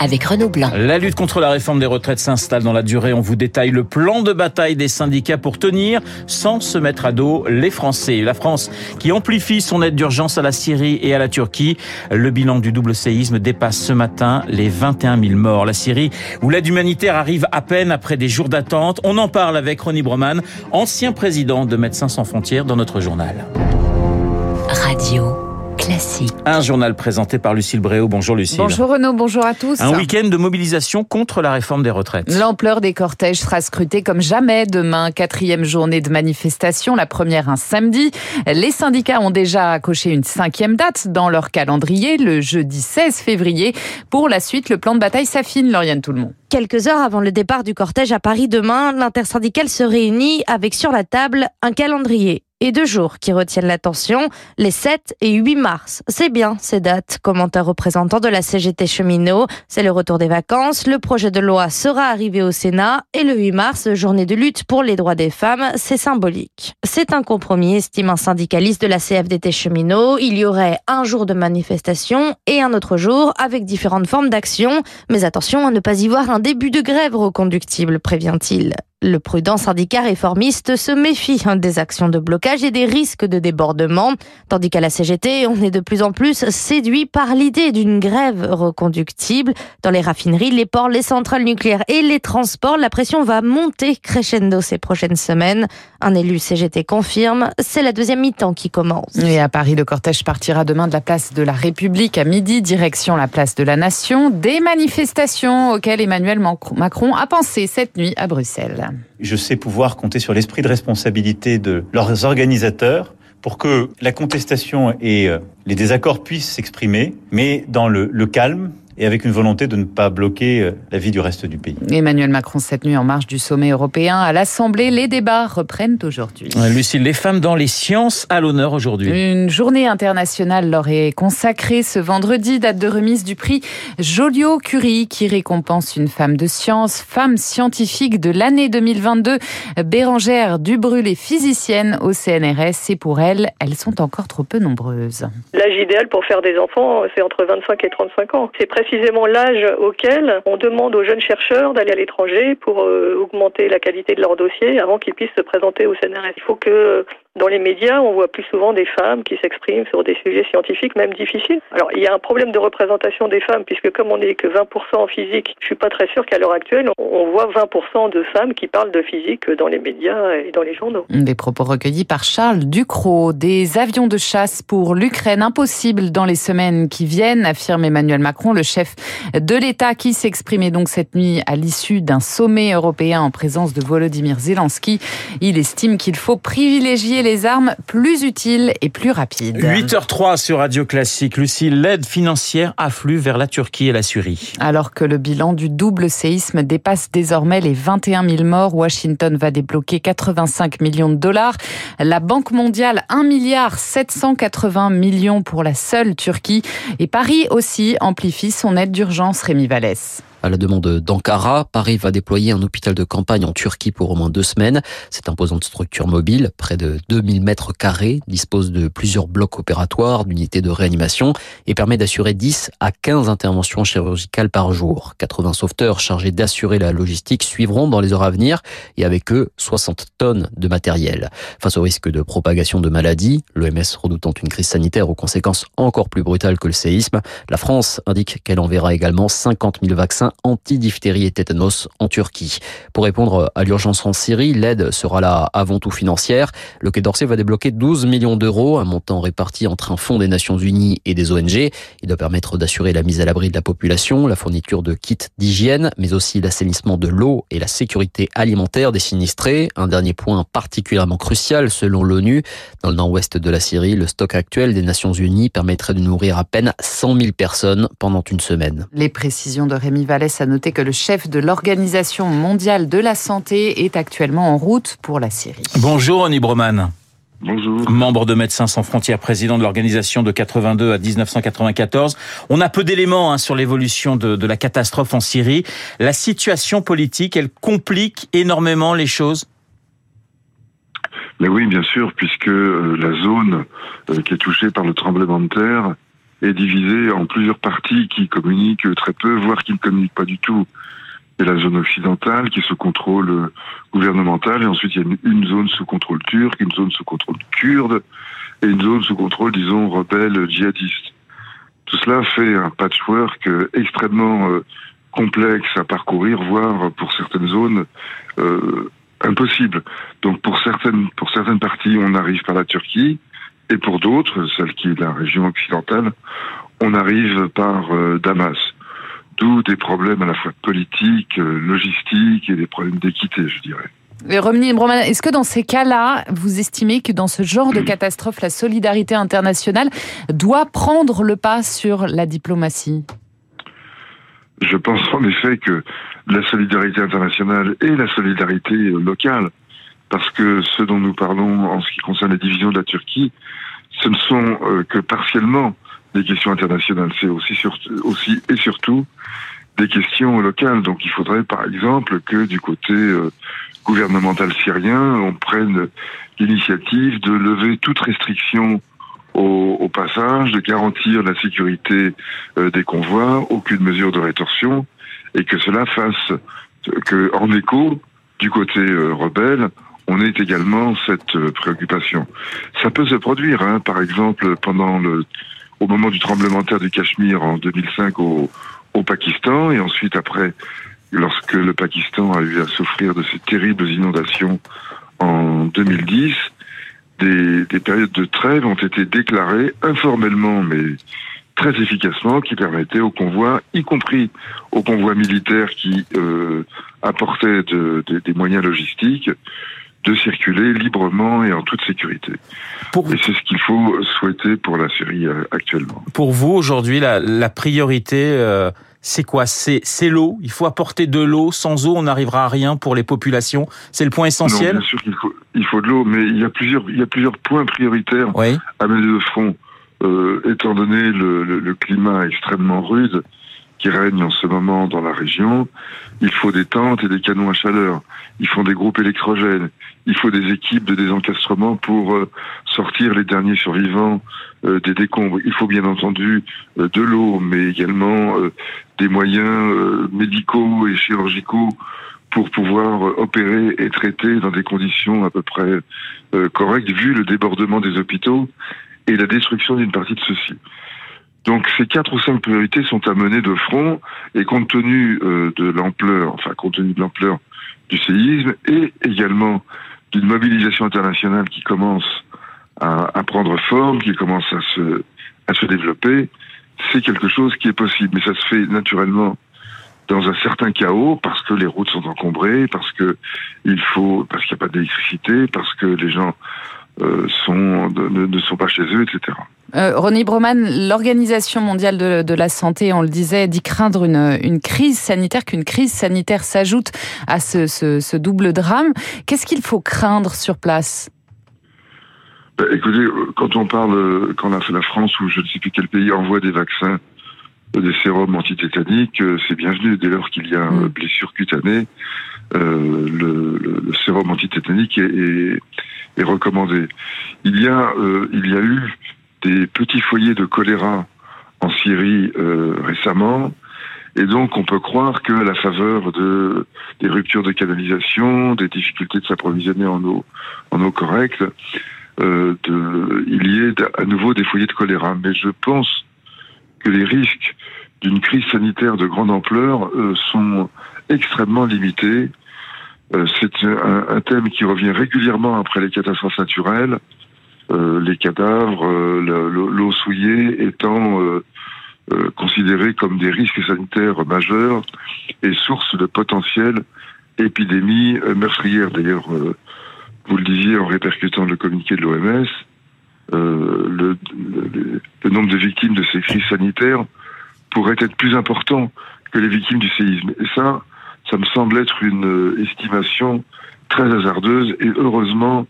avec Renaud Blanc. La lutte contre la réforme des retraites s'installe dans la durée. On vous détaille le plan de bataille des syndicats pour tenir sans se mettre à dos les Français. La France qui amplifie son aide d'urgence à la Syrie et à la Turquie. Le bilan du double séisme dépasse ce matin les 21 000 morts. La Syrie où l'aide humanitaire arrive à peine après des jours d'attente. On en parle avec Ronnie Broman, ancien président de Médecins sans frontières dans notre journal. Radio. Classique. Un journal présenté par Lucille Bréau. Bonjour Lucille. Bonjour Renaud, bonjour à tous. Un week-end de mobilisation contre la réforme des retraites. L'ampleur des cortèges sera scrutée comme jamais demain. Quatrième journée de manifestation, la première un samedi. Les syndicats ont déjà coché une cinquième date dans leur calendrier, le jeudi 16 février. Pour la suite, le plan de bataille s'affine, Lauriane Tout le monde. Quelques heures avant le départ du cortège à Paris demain, l'intersyndicale se réunit avec sur la table un calendrier et deux jours qui retiennent l'attention, les 7 et 8 mars. C'est bien ces dates, commente un représentant de la CGT cheminot. C'est le retour des vacances, le projet de loi sera arrivé au Sénat et le 8 mars, journée de lutte pour les droits des femmes, c'est symbolique. C'est un compromis, estime un syndicaliste de la CFDT cheminot. Il y aurait un jour de manifestation et un autre jour avec différentes formes d'action. Mais attention à ne pas y voir un début de grève reconductible, prévient-il. Le prudent syndicat réformiste se méfie des actions de blocage et des risques de débordement, tandis qu'à la CGT, on est de plus en plus séduit par l'idée d'une grève reconductible. Dans les raffineries, les ports, les centrales nucléaires et les transports, la pression va monter crescendo ces prochaines semaines. Un élu CGT confirme, c'est la deuxième mi-temps qui commence. Et à Paris, le cortège partira demain de la place de la République à midi, direction la place de la Nation. Des manifestations auxquelles Emmanuel Macron a pensé cette nuit à Bruxelles. Je sais pouvoir compter sur l'esprit de responsabilité de leurs organisateurs pour que la contestation et euh, les désaccords puissent s'exprimer, mais dans le, le calme et avec une volonté de ne pas bloquer euh, la vie du reste du pays. Emmanuel Macron cette nuit en marge du sommet européen à l'Assemblée. Les débats reprennent aujourd'hui. Lucille, les femmes dans les sciences à l'honneur aujourd'hui. Une journée internationale leur est consacrée ce vendredi, date de remise du prix Joliot-Curie qui récompense une femme de science, femme scientifique de l'année 2022. Bérangère Dubrul est physicienne au CNRS et pour elle, elles sont encore trop peu nombreuses. L'âge idéal pour faire des enfants, c'est entre 25 et 35 ans. C'est précisément l'âge auquel on demande aux jeunes chercheurs d'aller à l'étranger pour euh, augmenter la qualité de leur dossier avant qu'ils puissent se présenter au CNRS. Il faut que dans les médias, on voit plus souvent des femmes qui s'expriment sur des sujets scientifiques, même difficiles. Alors, il y a un problème de représentation des femmes, puisque comme on n'est que 20% en physique, je suis pas très sûr qu'à l'heure actuelle, on voit 20% de femmes qui parlent de physique dans les médias et dans les journaux. Des propos recueillis par Charles Ducrot. Des avions de chasse pour l'Ukraine impossible dans les semaines qui viennent, affirme Emmanuel Macron, le chef de l'État qui s'exprimait donc cette nuit à l'issue d'un sommet européen en présence de Volodymyr Zelensky. Il estime qu'il faut privilégier les armes plus utiles et plus rapides. 8h03 sur Radio Classique. Lucie, l'aide financière afflue vers la Turquie et la Syrie. Alors que le bilan du double séisme dépasse désormais les 21 000 morts, Washington va débloquer 85 millions de dollars. La Banque mondiale, 1 milliard 780 millions pour la seule Turquie. Et Paris aussi amplifie son aide d'urgence, Rémi Vallès. À la demande d'Ankara, Paris va déployer un hôpital de campagne en Turquie pour au moins deux semaines. Cette imposante structure mobile, près de 2000 mètres carrés, dispose de plusieurs blocs opératoires, d'unités de réanimation et permet d'assurer 10 à 15 interventions chirurgicales par jour. 80 sauveteurs chargés d'assurer la logistique suivront dans les heures à venir et avec eux 60 tonnes de matériel. Face au risque de propagation de maladies, l'OMS redoutant une crise sanitaire aux conséquences encore plus brutales que le séisme, la France indique qu'elle enverra également 50 000 vaccins anti-diphtérie et tétanos en Turquie. Pour répondre à l'urgence en Syrie, l'aide sera là avant tout financière. Le Quai d'Orsay va débloquer 12 millions d'euros, un montant réparti entre un fonds des Nations Unies et des ONG. Il doit permettre d'assurer la mise à l'abri de la population, la fourniture de kits d'hygiène, mais aussi l'assainissement de l'eau et la sécurité alimentaire des sinistrés. Un dernier point particulièrement crucial selon l'ONU. Dans le nord-ouest de la Syrie, le stock actuel des Nations Unies permettrait de nourrir à peine 100 000 personnes pendant une semaine. Les précisions de Rémi Val laisse à noter que le chef de l'Organisation mondiale de la santé est actuellement en route pour la Syrie. Bonjour, Annie Broman. Bonjour. Membre de Médecins sans frontières, président de l'organisation de 82 à 1994. On a peu d'éléments hein, sur l'évolution de, de la catastrophe en Syrie. La situation politique, elle complique énormément les choses? Mais oui, bien sûr, puisque euh, la zone euh, qui est touchée par le tremblement de terre est divisée en plusieurs parties qui communiquent très peu, voire qui ne communiquent pas du tout. Il y a la zone occidentale qui est sous contrôle euh, gouvernemental, et ensuite il y a une, zone sous contrôle turc, une zone sous contrôle kurde, et une zone sous contrôle, disons, rebelle djihadiste. Tout cela fait un patchwork extrêmement euh, complexe à parcourir, voire pour certaines zones euh, impossible. Donc pour certaines pour certaines parties, on arrive par la Turquie, et pour d'autres, celle qui est la région occidentale, on arrive par euh, Damas. D'où des problèmes à la fois politiques, euh, logistiques et des problèmes d'équité, je dirais. Romney Broman, est-ce que dans ces cas-là, vous estimez que dans ce genre de catastrophe, la solidarité internationale doit prendre le pas sur la diplomatie? Je pense en effet que la solidarité internationale et la solidarité locale, parce que ce dont nous parlons en ce qui concerne la division de la Turquie, ce ne sont euh, que partiellement des questions internationales, c'est aussi, aussi et surtout des questions locales. Donc il faudrait par exemple que du côté euh, gouvernemental syrien, on prenne l'initiative de lever toute restriction au, au, passage, de garantir la sécurité euh, des convois, aucune mesure de rétorsion, et que cela fasse que, en écho, du côté rebelle, on ait également cette euh, préoccupation. Ça peut se produire, hein, par exemple, pendant le, au moment du tremblement de terre du Cachemire en 2005 au, au Pakistan, et ensuite après, lorsque le Pakistan a eu à souffrir de ces terribles inondations en 2010, des, des, périodes de trêve ont été déclarées informellement, mais très efficacement, qui permettaient aux convois, y compris aux convois militaires qui euh, apportaient de, des moyens logistiques, de circuler librement et en toute sécurité. Pour... Et c'est ce qu'il faut souhaiter pour la Syrie euh, actuellement. Pour vous, aujourd'hui, la, la, priorité, euh, c'est quoi? C'est l'eau? Il faut apporter de l'eau. Sans eau, on n'arrivera à rien pour les populations. C'est le point essentiel? non, Bien sûr qu'il faut, il faut de l'eau, mais il y, a plusieurs, il y a plusieurs points prioritaires oui. à mener de front. Euh, étant donné le, le, le, climat extrêmement rude qui règne en ce moment dans la région, il faut des tentes et des canons à chaleur. Il faut des groupes électrogènes. Il faut des équipes de désencastrement pour euh, sortir les derniers survivants euh, des décombres. Il faut bien entendu euh, de l'eau, mais également des moyens médicaux et chirurgicaux pour pouvoir opérer et traiter dans des conditions à peu près correctes, vu le débordement des hôpitaux et la destruction d'une partie de ceux-ci. Donc ces quatre ou cinq priorités sont à mener de front et compte tenu euh, de l'ampleur, enfin compte tenu de l'ampleur du séisme et également d'une mobilisation internationale qui commence à, à, prendre forme, qui commence à se, à se développer, c'est quelque chose qui est possible. Mais ça se fait naturellement dans un certain chaos parce que les routes sont encombrées, parce que il faut, parce qu'il n'y a pas d'électricité, parce que les gens euh, sont, ne, ne, sont pas chez eux, etc. Euh, René Broman, l'Organisation mondiale de, de, la santé, on le disait, dit craindre une, une crise sanitaire, qu'une crise sanitaire s'ajoute à ce, ce, ce, double drame. Qu'est-ce qu'il faut craindre sur place? Bah, Écoutez, quand on parle, quand la, la France ou je ne sais plus quel pays envoie des vaccins, des sérums antitétaniques, c'est bienvenu dès lors qu'il y a une blessure cutanée. Euh, le, le, le, sérum antitétanique est, est, est, recommandé. Il y a, euh, il y a eu des petits foyers de choléra en Syrie euh, récemment, et donc on peut croire que à la faveur de des ruptures de canalisation, des difficultés de s'approvisionner en eau en eau correcte, euh, de, il y ait à nouveau des foyers de choléra. Mais je pense que les risques d'une crise sanitaire de grande ampleur euh, sont extrêmement limités c'est un, thème qui revient régulièrement après les catastrophes naturelles, euh, les cadavres, euh, l'eau souillée étant euh, euh, considérés comme des risques sanitaires majeurs et source de potentielles épidémies meurtrières. D'ailleurs, vous le disiez en répercutant le communiqué de l'OMS, le, le, le nombre de victimes de ces crises sanitaires pourrait être plus important que les victimes du séisme. Et ça, ça me semble être une estimation très hasardeuse et heureusement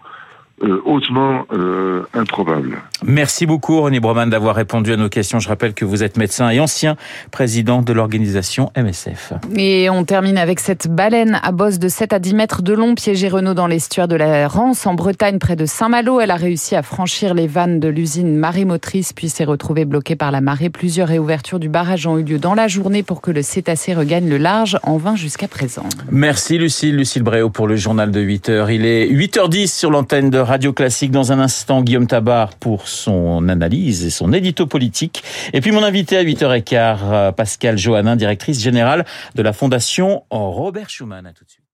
euh, hautement euh, improbable. Merci beaucoup René Broman d'avoir répondu à nos questions. Je rappelle que vous êtes médecin et ancien président de l'organisation MSF. Et on termine avec cette baleine à bosse de 7 à 10 mètres de long piégée Renault dans l'estuaire de la Rance en Bretagne près de Saint-Malo. Elle a réussi à franchir les vannes de l'usine marémotrice puis s'est retrouvée bloquée par la marée. Plusieurs réouvertures du barrage ont eu lieu dans la journée pour que le cétacé regagne le large en vain jusqu'à présent. Merci Lucille, Lucille Bréau pour le journal de 8 heures. Il est 8h10 sur l'antenne de Radio Classique. Dans un instant, Guillaume Tabar pour son analyse et son édito politique. Et puis mon invité à 8h15, Pascal Johannin, directrice générale de la Fondation Robert Schuman. À tout de suite.